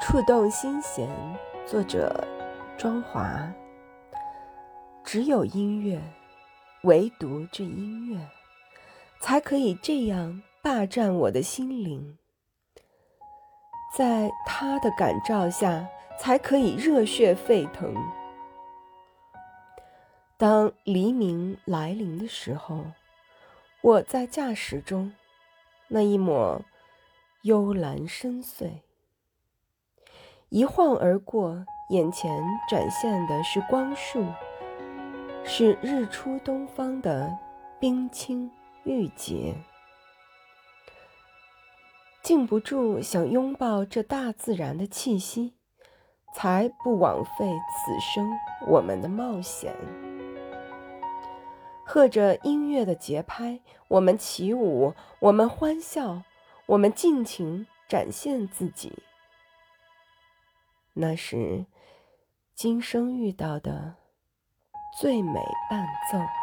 触动心弦，作者庄华。只有音乐，唯独这音乐，才可以这样霸占我的心灵。在它的感召下，才可以热血沸腾。当黎明来临的时候，我在驾驶中，那一抹幽蓝深邃。一晃而过，眼前展现的是光束，是日出东方的冰清玉洁，禁不住想拥抱这大自然的气息，才不枉费此生我们的冒险。和着音乐的节拍，我们起舞，我们欢笑，我们尽情展现自己。那是今生遇到的最美伴奏。